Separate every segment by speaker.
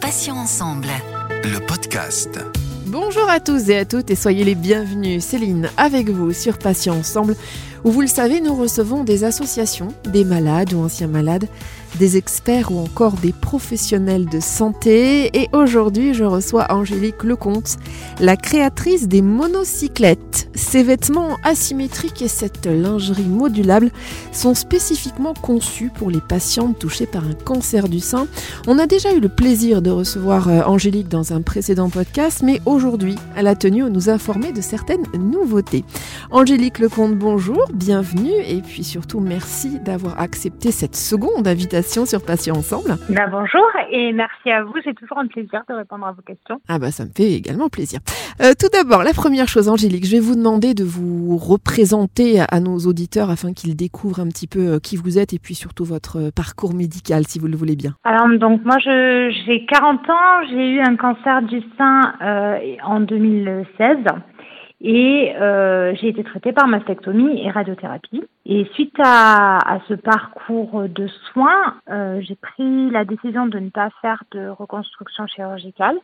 Speaker 1: Patients ensemble.
Speaker 2: Le podcast.
Speaker 3: Bonjour à tous et à toutes et soyez les bienvenus. Céline avec vous sur Patients ensemble où vous le savez nous recevons des associations, des malades ou anciens malades des experts ou encore des professionnels de santé. Et aujourd'hui, je reçois Angélique Lecomte, la créatrice des monocyclettes. Ces vêtements asymétriques et cette lingerie modulable sont spécifiquement conçus pour les patientes touchées par un cancer du sein. On a déjà eu le plaisir de recevoir euh, Angélique dans un précédent podcast, mais aujourd'hui, elle a tenu à nous informer de certaines nouveautés. Angélique Lecomte, bonjour, bienvenue et puis surtout merci d'avoir accepté cette seconde invitation sur Patients Ensemble.
Speaker 4: Bah, bonjour et merci à vous. C'est toujours un plaisir de répondre à vos questions.
Speaker 3: Ah bah ça me fait également plaisir. Euh, tout d'abord, la première chose, Angélique, je vais vous demander de vous représenter à nos auditeurs afin qu'ils découvrent un petit peu euh, qui vous êtes et puis surtout votre euh, parcours médical, si vous le voulez bien.
Speaker 4: Alors donc moi j'ai 40 ans, j'ai eu un cancer du sein en 2016. Et euh, j'ai été traitée par mastectomie et radiothérapie. Et suite à, à ce parcours de soins, euh, j'ai pris la décision de ne pas faire de reconstruction chirurgicale,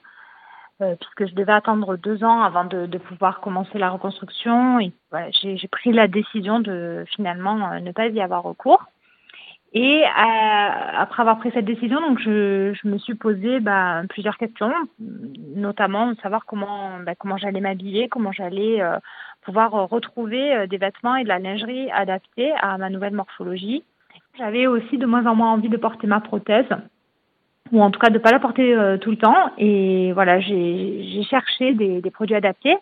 Speaker 4: euh, puisque je devais attendre deux ans avant de, de pouvoir commencer la reconstruction. Et voilà, j'ai pris la décision de finalement euh, ne pas y avoir recours. Et euh, après avoir pris cette décision, donc je, me suis posé bah, plusieurs questions, notamment savoir comment bah, comment j'allais m'habiller, comment j'allais euh, pouvoir retrouver euh, des vêtements et de la lingerie adaptés à ma nouvelle morphologie. J'avais aussi de moins en moins envie de porter ma prothèse, ou en tout cas de ne pas la porter tout le temps. Et voilà, j'ai cherché des produits adaptés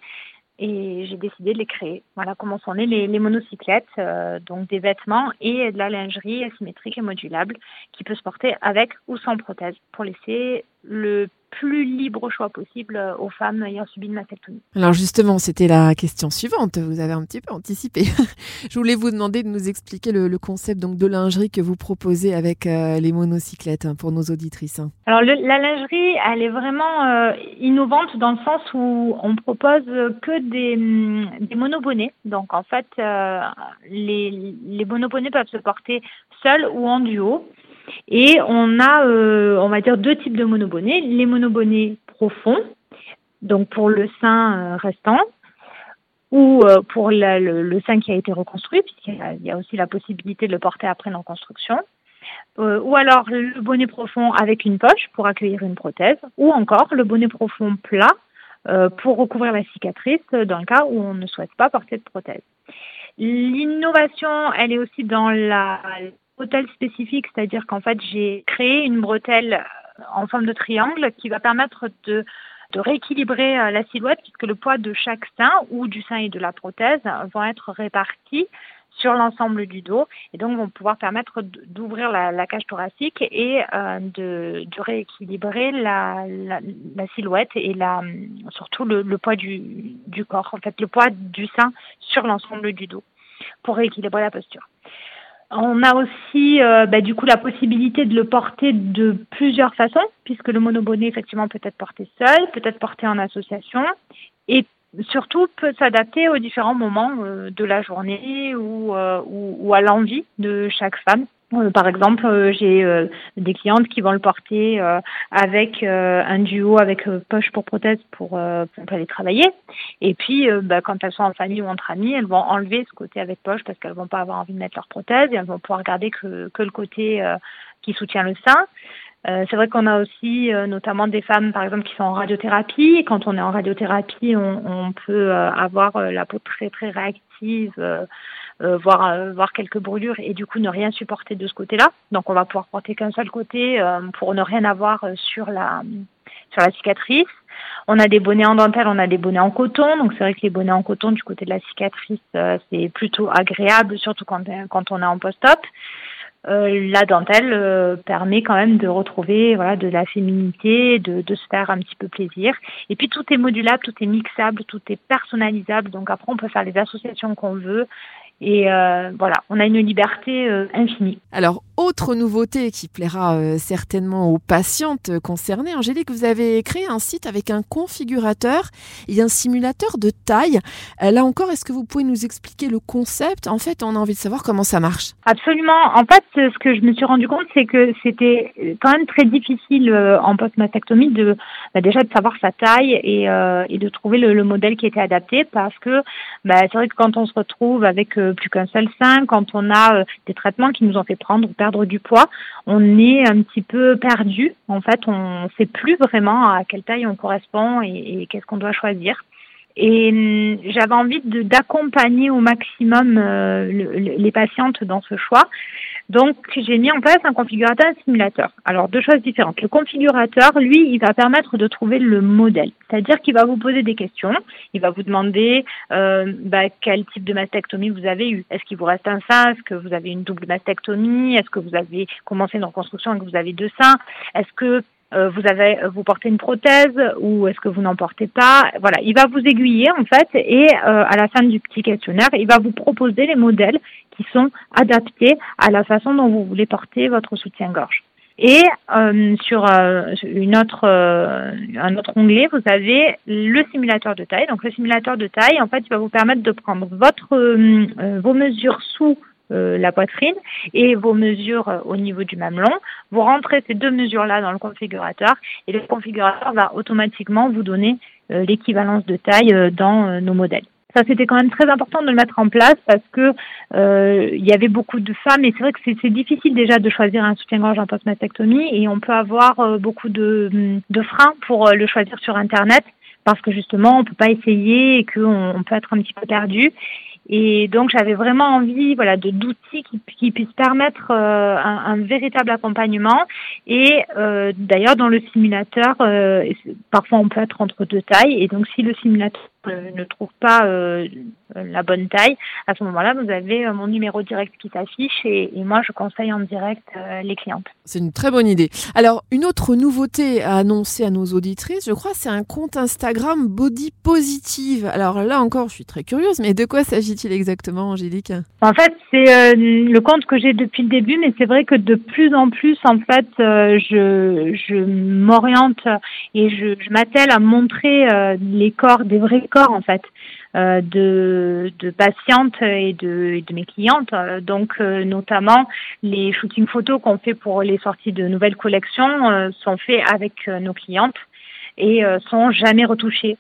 Speaker 4: et j'ai décidé de les créer. Voilà comment sont nées les, les monocyclettes, euh, donc des vêtements et de la lingerie asymétrique et modulable qui peut se porter avec ou sans prothèse pour laisser le plus libre choix possible euh, aux femmes ayant subi une mastectomie.
Speaker 3: Alors justement, c'était la question suivante. Vous avez un petit peu anticipé. Je voulais vous demander de nous expliquer le, le concept donc de lingerie que vous proposez avec euh, les monocyclettes hein, pour nos auditrices. Hein.
Speaker 4: Alors le, la lingerie, elle est vraiment euh, innovante dans le sens où on propose que des, mm, des monobonnets. Donc en fait, euh, les, les monobonnets peuvent se porter seuls ou en duo. Et on a, euh, on va dire, deux types de monobonnets. Les monobonnets profonds, donc pour le sein euh, restant, ou euh, pour la, le, sein qui a été reconstruit, puisqu'il y a, aussi la possibilité de le porter après une reconstruction. Ou alors le bonnet profond avec une poche pour accueillir une prothèse, ou encore le bonnet profond plat pour recouvrir la cicatrice dans le cas où on ne souhaite pas porter de prothèse. L'innovation, elle est aussi dans la bretelle spécifique, c'est-à-dire qu'en fait, j'ai créé une bretelle en forme de triangle qui va permettre de, rééquilibrer euh, la silhouette puisque le poids de chaque sein ou du sein et de la prothèse vont être répartis sur l'ensemble du dos et donc vont pouvoir permettre d'ouvrir la, cage thoracique et euh, de, rééquilibrer la, la, silhouette et la, surtout le, le poids du corps, en fait le poids du sein sur l'ensemble du dos pour rééquilibrer la posture. On a aussi euh, bah, du coup la possibilité de le porter de plusieurs façons, puisque le monobonnet effectivement peut être porté seul, peut être porté en association, et surtout peut s'adapter aux différents moments euh, de la journée ou, euh, ou à l'envie de chaque femme. Euh, par exemple, euh, j'ai euh, des clientes qui vont le porter avec un duo avec poche pour prothèse pour, pour aller travailler. Et puis, bah, quand elles sont en famille ou entre amis, elles vont enlever ce côté avec poche parce qu'elles vont pas avoir envie de mettre leur prothèse et elles vont pouvoir garder que, que le côté qui soutient le sein. Euh, c'est vrai qu'on a aussi euh, notamment des femmes, par exemple, qui sont en radiothérapie. Et quand on est en radiothérapie, on, on peut euh, avoir la peau très très réactive, voire voir quelques brûlures et du coup ne rien supporter de ce côté-là. Donc on va pouvoir porter qu'un seul côté pour ne rien avoir sur la sur la cicatrice. On a des bonnets en dentelle, on a des bonnets en coton. Donc c'est vrai que les bonnets en coton du côté de la cicatrice, c'est plutôt agréable, surtout quand, quand on est en post-op. Euh, la dentelle euh, permet quand même de retrouver voilà de la féminité, de, de se faire un petit peu plaisir. Et puis tout est modulable, tout est mixable, tout est personnalisable. Donc après on peut faire les associations qu'on veut. Et euh, voilà, on a une liberté euh, infinie.
Speaker 3: Alors, autre nouveauté qui plaira euh, certainement aux patientes concernées, Angélique, vous avez créé un site avec un configurateur et un simulateur de taille. Euh, là encore, est-ce que vous pouvez nous expliquer le concept? En fait, on a envie de savoir comment ça marche.
Speaker 4: Absolument. En fait, ce que je me suis rendu compte, c'est que c'était quand même très difficile en post-mastectomie de bah, déjà de savoir sa taille et, de trouver le, le, modèle qui était adapté parce que bah, c'est vrai que quand on se retrouve avec plus qu'un seul sein, quand on a des traitements qui nous ont fait prendre ou perdre du poids, on est un petit peu perdu. En fait, on ne sait plus vraiment à quelle taille on correspond et, qu'est-ce qu'on doit choisir. Et hum, j'avais envie d'accompagner au maximum euh, les patientes dans ce choix. Donc, j'ai mis en place un configurateur un simulateur. Alors, deux choses différentes. Le configurateur, lui, il va permettre de trouver le modèle. C'est-à-dire qu'il va vous poser des questions. Il va vous demander euh, bah, quel type de mastectomie vous avez eu. Est-ce qu'il vous reste un sein? Est-ce que vous avez une double mastectomie? Est-ce que vous avez commencé une reconstruction et que vous avez deux seins? Est-ce que euh, vous avez vous portez une prothèse ou est-ce que vous n'en portez pas? Voilà, il va vous aiguiller en fait et euh, à la fin du petit questionnaire, il va vous proposer les modèles qui sont adaptés à la façon dont vous voulez porter votre soutien-gorge. Et euh, sur une autre, un autre onglet, vous avez le simulateur de taille. Donc le simulateur de taille, en fait, il va vous permettre de prendre votre, vos mesures sous euh, la poitrine et vos mesures euh, au niveau du mamelon. Vous rentrez ces deux mesures-là dans le configurateur et le configurateur va automatiquement vous donner euh, l'équivalence de taille dans nos modèles. Ça, c'était quand même très important de le mettre en place parce que il y avait beaucoup de femmes et c'est vrai que c'est difficile déjà de choisir un soutien-gorge en post-mastectomie et on peut avoir beaucoup de, de freins pour le choisir sur Internet parce que justement on peut pas essayer et qu'on on peut être un petit peu perdu. Et donc j'avais vraiment envie, voilà, de d'outils qui, puissent permettre euh, un, véritable accompagnement. Et euh, d'ailleurs dans le simulateur, euh, parfois on peut être entre deux tailles. Et donc si le simulateur ne trouve pas la bonne taille, à ce moment-là, vous avez mon numéro direct qui s'affiche et, et, moi je conseille en direct les clientes.
Speaker 3: C'est une très bonne idée. Alors une autre nouveauté à annoncer à nos auditrices, je crois, c'est un compte Instagram Body Positive. Alors là encore, je suis très curieuse, mais de quoi s'agit exactement, Angélique?
Speaker 4: En fait, c'est euh, le compte que j'ai depuis le début, mais c'est vrai que de plus en plus, en fait, euh, je, m'oriente et je, je m'attelle à montrer euh, les corps, des vrais corps, en fait. de, patientes et de mes clientes. Donc, notamment, les shootings photos qu'on fait pour les sorties de nouvelles collections sont faits avec nos clientes et sont jamais retouchés.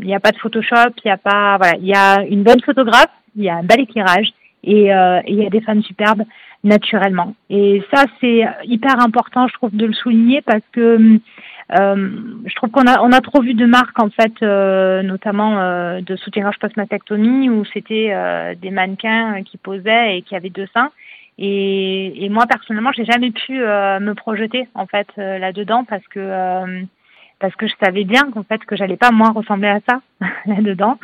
Speaker 4: Il n'y a pas de Photoshop, il n'y a pas, voilà, il y a une bonne photographe, il y a un bel éclairage et, euh, il y a des femmes superbes naturellement. Et ça, c'est hyper important, je trouve, de le souligner parce que euh, je trouve qu'on a on a trop vu de marques en fait, euh, notamment euh, de soutien-gorge post-mastectomie où c'était euh, des mannequins qui posaient et qui avaient deux seins. Et, et moi personnellement, j'ai jamais pu euh, me projeter en fait là-dedans parce que parce que je savais bien qu'en fait que j'allais pas moi ressembler à ça là-dedans.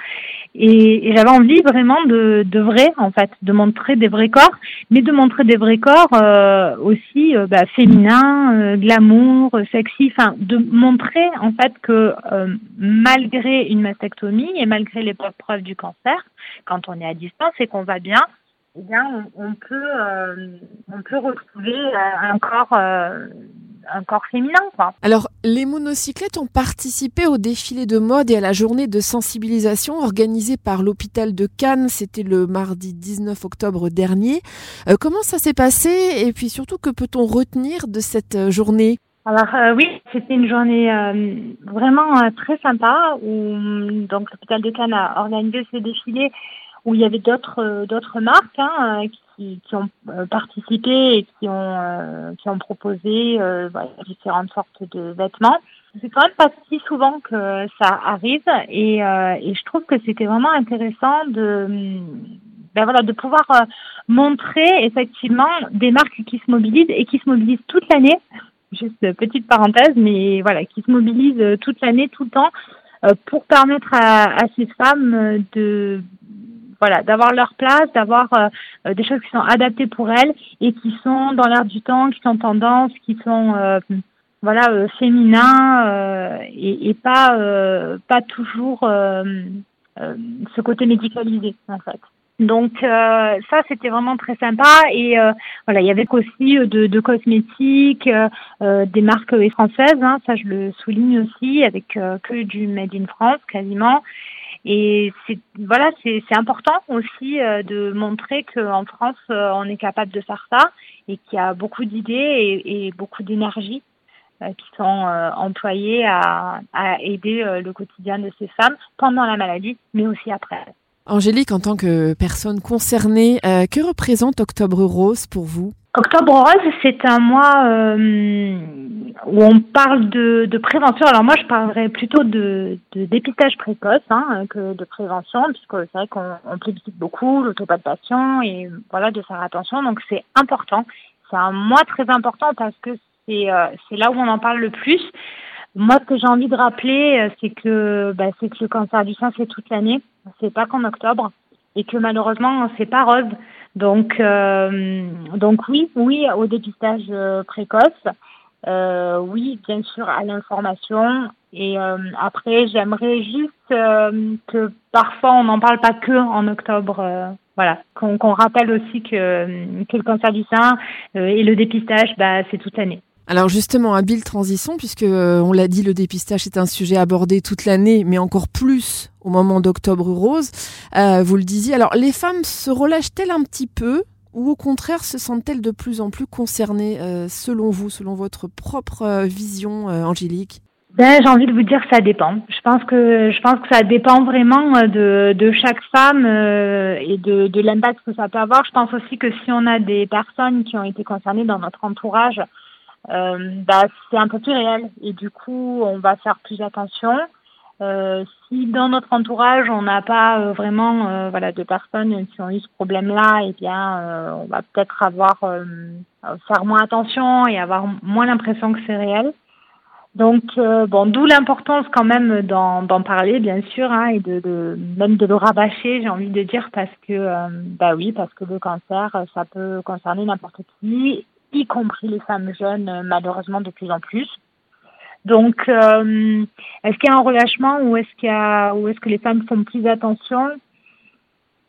Speaker 4: Et, et j'avais envie vraiment de, de vrai en fait de montrer des vrais corps mais de montrer des vrais corps euh, aussi euh, bah, féminins euh, glamour sexy enfin de montrer en fait que euh, malgré une mastectomie et malgré les preuves du cancer quand on est à distance et qu'on va bien eh bien on, on peut on peut retrouver un corps un corps féminin. Quoi.
Speaker 3: Alors, les monocyclettes ont participé au défilé de mode et à la journée de sensibilisation organisée par l'hôpital de Cannes. C'était le mardi 19 octobre dernier. Euh, comment ça s'est passé et puis surtout, que peut-on retenir de cette euh, journée?
Speaker 4: Alors euh, oui, c'était une journée euh, vraiment euh, très sympa où donc l'hôpital de Cannes a organisé ce défilé où il y avait d'autres d'autres marques hein, qui, qui ont euh, participé et qui ont euh, qui ont proposé euh, différentes sortes de vêtements. C'est quand même pas si souvent que ça arrive et, et je trouve que c'était vraiment intéressant de ben voilà de pouvoir montrer effectivement des marques qui se mobilisent et qui se mobilisent toute l'année. Juste petite parenthèse, mais voilà, qui se mobilisent toute l'année, tout le temps, pour permettre à ces femmes de voilà, d'avoir leur place, d'avoir euh, euh, des choses qui sont adaptées pour elles et qui sont dans l'air du temps, qui sont tendance, qui sont euh, voilà féminins et, pas pas toujours ce côté médicalisé. Donc ça c'était vraiment très sympa et voilà il y avait aussi de, de cosmétiques, des marques françaises, hein, ça je le souligne aussi avec que du made in France quasiment et c'est voilà, c'est important aussi euh, de montrer qu'en France, euh, on est capable de faire ça et qu'il y a beaucoup d'idées et, et, beaucoup d'énergie euh, qui sont employées à, à aider le quotidien de ces femmes pendant la maladie, mais aussi après.
Speaker 3: Angélique, en tant que personne concernée, que représente Octobre Rose pour vous?
Speaker 4: Octobre Rose, c'est un mois euh, où on parle de, prévention. Alors moi, je parlerais plutôt de, dépistage précoce hein, que de prévention, puisque c'est vrai qu'on on plébiscite beaucoup l'autopalpation et voilà de faire attention. Donc c'est important. C'est un mois très important parce que c'est euh, là où on en parle le plus. Moi, ce que j'ai envie de rappeler, euh, c'est que bah, c'est que le cancer du sein c'est toute l'année. C'est pas qu'en octobre et que malheureusement c'est pas rose. Donc, euh, donc oui, oui au dépistage euh, précoce. Euh, oui, bien sûr, à l'information. Et euh, après, j'aimerais juste que parfois on n'en parle pas que en octobre. voilà, qu'on rappelle aussi que, que le cancer du sein et le dépistage, bah, c'est toute l'année.
Speaker 3: Alors justement, habile transition, puisque euh, on l'a dit, le dépistage est un sujet abordé toute l'année, mais encore plus au moment d'Octobre Rose. Euh, vous le disiez. Alors les femmes se relâchent-elles un petit peu ou au contraire se sentent-elles de plus en plus concernées, euh, selon vous, selon votre propre vision, Angélique?
Speaker 4: Ben, j'ai envie de vous dire que ça dépend. Je pense que je pense que ça dépend vraiment de, de chaque femme et de, de l'impact que ça peut avoir. Je pense aussi que si on a des personnes qui ont été concernées dans notre entourage, euh, bah, c'est un peu plus réel et du coup on va faire plus attention. Euh, si dans notre entourage on n'a pas euh, vraiment euh, voilà de personnes qui ont eu ce problème-là, eh bien euh, on va peut-être avoir faire moins attention et avoir moins l'impression que c'est réel. Donc bon, d'où l'importance quand même d'en parler bien sûr hein, et de, de, même de le rabâcher, j'ai envie de dire parce que bah oui parce que le cancer ça peut concerner n'importe qui y compris les femmes jeunes, euh, malheureusement de plus en plus. Donc, euh, est-ce qu'il y a un relâchement ou est-ce qu'il y a, ou est-ce que les femmes font plus attention?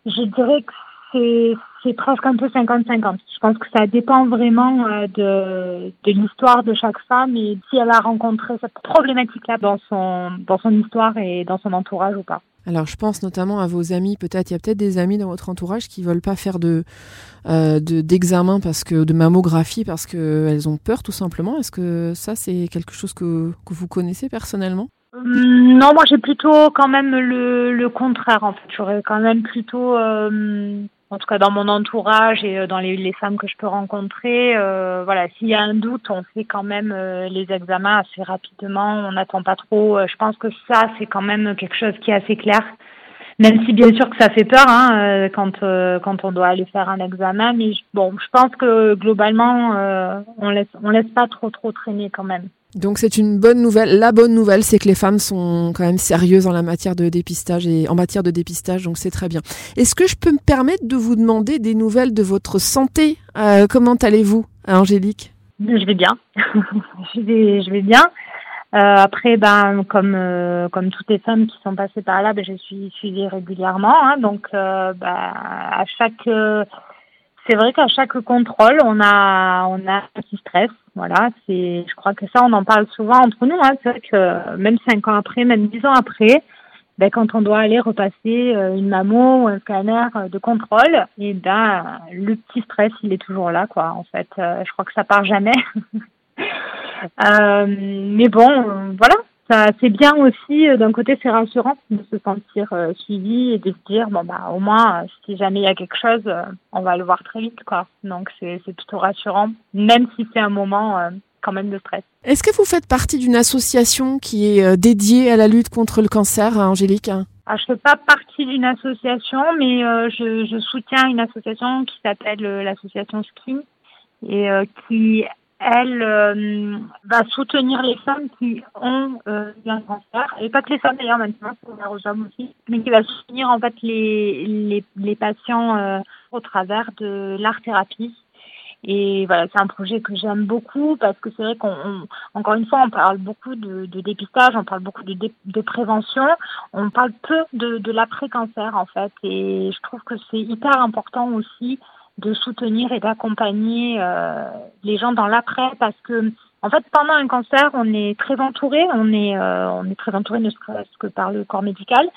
Speaker 4: Je dirais que c'est, c'est presque un peu 50-50. Je pense que ça dépend vraiment euh, de, de l'histoire de chaque femme et si elle a rencontré cette problématique-là dans son, dans son histoire et dans son entourage ou pas.
Speaker 3: Alors, je pense notamment à vos amis. Peut-être, il y a peut-être des amis dans votre entourage qui veulent pas faire de, euh, d'examen parce que de mammographie parce qu'elles ont peur tout simplement. Est-ce que ça, c'est quelque chose que, vous connaissez personnellement?
Speaker 4: Hum, non, moi j'ai plutôt quand même le, le contraire en fait. J'aurais quand même plutôt euh, en tout cas dans mon entourage et euh, dans les, femmes que je peux rencontrer, euh, voilà, s'il y a un doute, on fait quand même euh, les examens assez rapidement, on n'attend pas trop. je pense que ça, c'est quand même quelque chose qui est assez clair. Même si bien sûr que ça fait peur hein, quand quand on doit aller faire un examen, mais bon, je pense que globalement, on laisse on laisse pas trop trop traîner quand même.
Speaker 3: Donc c'est une bonne nouvelle. La bonne nouvelle, c'est que les femmes sont quand même sérieuses en la matière de dépistage et en matière de dépistage, donc c'est très bien. Est-ce que je peux me permettre de vous demander des nouvelles de votre santé? Euh, Comment allez-vous, Angélique?
Speaker 4: Je vais bien. je vais, bien. Euh, après, ben, comme euh, comme toutes les femmes qui sont passées par là, ben, je suis suivie régulièrement. Hein, donc, ben, à chaque c'est vrai qu'à chaque contrôle, on a, on a un petit stress. Voilà, c'est, je crois que ça, on en parle souvent entre nous. Hein. C'est vrai que même cinq ans après, même dix ans après, ben, quand on doit aller repasser euh, une mammo ou un scanner euh, de contrôle, et ben, le petit stress, il est toujours là, quoi. En fait, euh, je crois que ça part jamais. euh, mais bon, voilà, ça c'est bien aussi euh, d'un côté c'est rassurant de se sentir euh, suivi et de se dire bon bah au moins euh, si jamais il y a quelque chose on va le voir très vite quoi donc c'est c'est plutôt rassurant même si c'est un moment quand même de stress.
Speaker 3: Est-ce que vous faites partie d'une association qui est dédiée à la lutte contre le cancer, Angélique?
Speaker 4: Ah, je fais pas partie d'une association, mais je, je, soutiens une association qui s'appelle l'association Skin et qui elle euh, va soutenir les femmes qui ont euh, un cancer, et pas que les femmes d'ailleurs maintenant, c'est ouvert aux hommes aussi, mais qui va soutenir en fait les, les, patients euh, au travers de l'art-thérapie. Et voilà, c'est un projet que j'aime beaucoup parce que c'est vrai qu'on, encore une fois, on parle beaucoup de, de, dépistage, on parle beaucoup de, de prévention, on parle peu de, de l'après-cancer en fait. Et je trouve que c'est hyper important aussi de soutenir et d'accompagner euh, les gens dans l'après parce que en fait pendant un cancer on est très entouré on est euh, on est très entouré ne serait-ce que par le corps médical.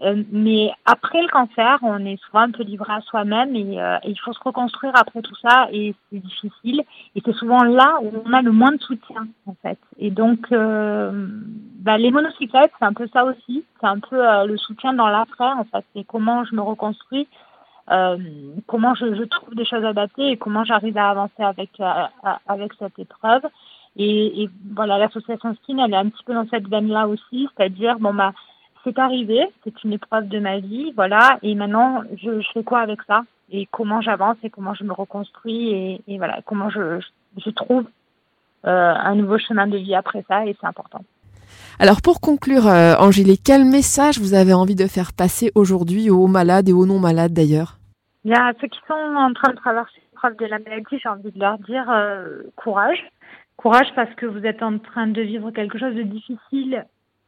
Speaker 4: Euh, mais après le cancer on est souvent un peu livré à soi-même et, et, il faut se reconstruire après tout ça et c'est difficile. Et c'est souvent là où on a le moins de soutien en fait. Et donc bah, les monocyclettes c'est un peu ça aussi. C'est un peu le soutien dans l'après en fait. C'est comment je me reconstruis euh, comment je, je, trouve des choses adaptées et comment j'arrive à avancer avec euh, avec cette épreuve. Et, et voilà, l'association Skin, elle est un petit peu dans cette veine-là aussi, c'est-à-dire bon bah c'est arrivé, c'est une épreuve de ma vie, voilà, et maintenant je, je fais quoi avec ça? Et comment j'avance et comment je me reconstruis et, et voilà comment je, je trouve euh, un nouveau chemin de vie après ça et c'est important.
Speaker 3: Alors pour conclure, euh, quel message vous avez envie de faire passer aujourd'hui aux malades et aux non malades d'ailleurs
Speaker 4: a ceux qui sont en train de traverser l'épreuve de la maladie, j'ai envie de leur dire euh, courage. Courage parce que vous êtes en train de vivre quelque chose de difficile,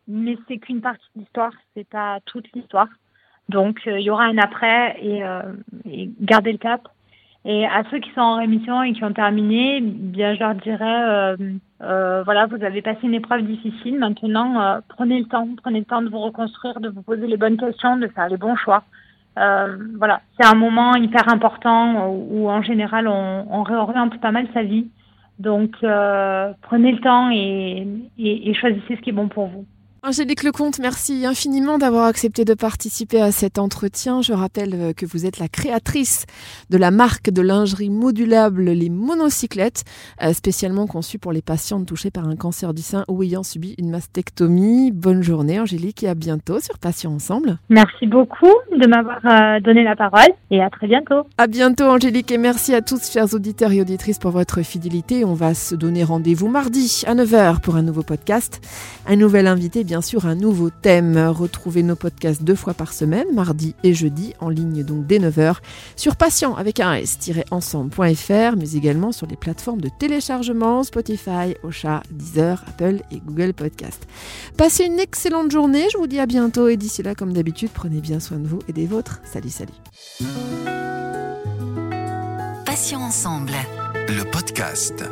Speaker 4: mais c'est qu'une partie de l'histoire, c'est pas toute l'histoire. Donc euh, il y aura un après et, euh, et gardez le cap. Et à ceux qui sont en rémission et qui ont terminé, bien je leur dirais, euh, euh, voilà, vous avez passé une épreuve difficile. Maintenant, euh, prenez le temps, prenez le temps de vous reconstruire, de vous poser les bonnes questions, de faire les bons choix. Euh, voilà, c'est un moment hyper important où, où en général on, on, réoriente pas mal sa vie. Donc euh, prenez le temps et, et, et choisissez ce qui est bon pour vous.
Speaker 3: Angélique Lecomte, merci infiniment d'avoir accepté de participer à cet entretien. Je rappelle euh, que vous êtes la créatrice de la marque de lingerie modulable Les Monocyclettes, euh, spécialement conçue pour les patientes touchées par un cancer du sein ou ayant subi une mastectomie. Bonne journée Angélique et à bientôt sur Patients Ensemble.
Speaker 4: Merci beaucoup de m'avoir euh, donné la parole et à très bientôt.
Speaker 3: À bientôt Angélique et merci à tous chers auditeurs et auditrices pour votre fidélité. On va se donner rendez-vous mardi à 9h pour un nouveau podcast. Un nouvel invité bien bien sûr un nouveau thème. Retrouvez nos podcasts deux fois par semaine, mardi et jeudi, en ligne donc dès 9h, sur patient avec un s-ensemble.fr, mais également sur les plateformes de téléchargement Spotify, Ocha, Deezer, Apple et Google Podcast. Passez une excellente journée, je vous dis à bientôt et d'ici là, comme d'habitude, prenez bien soin de vous et des vôtres. Salut, salut.
Speaker 1: Patient ensemble.
Speaker 2: Le podcast.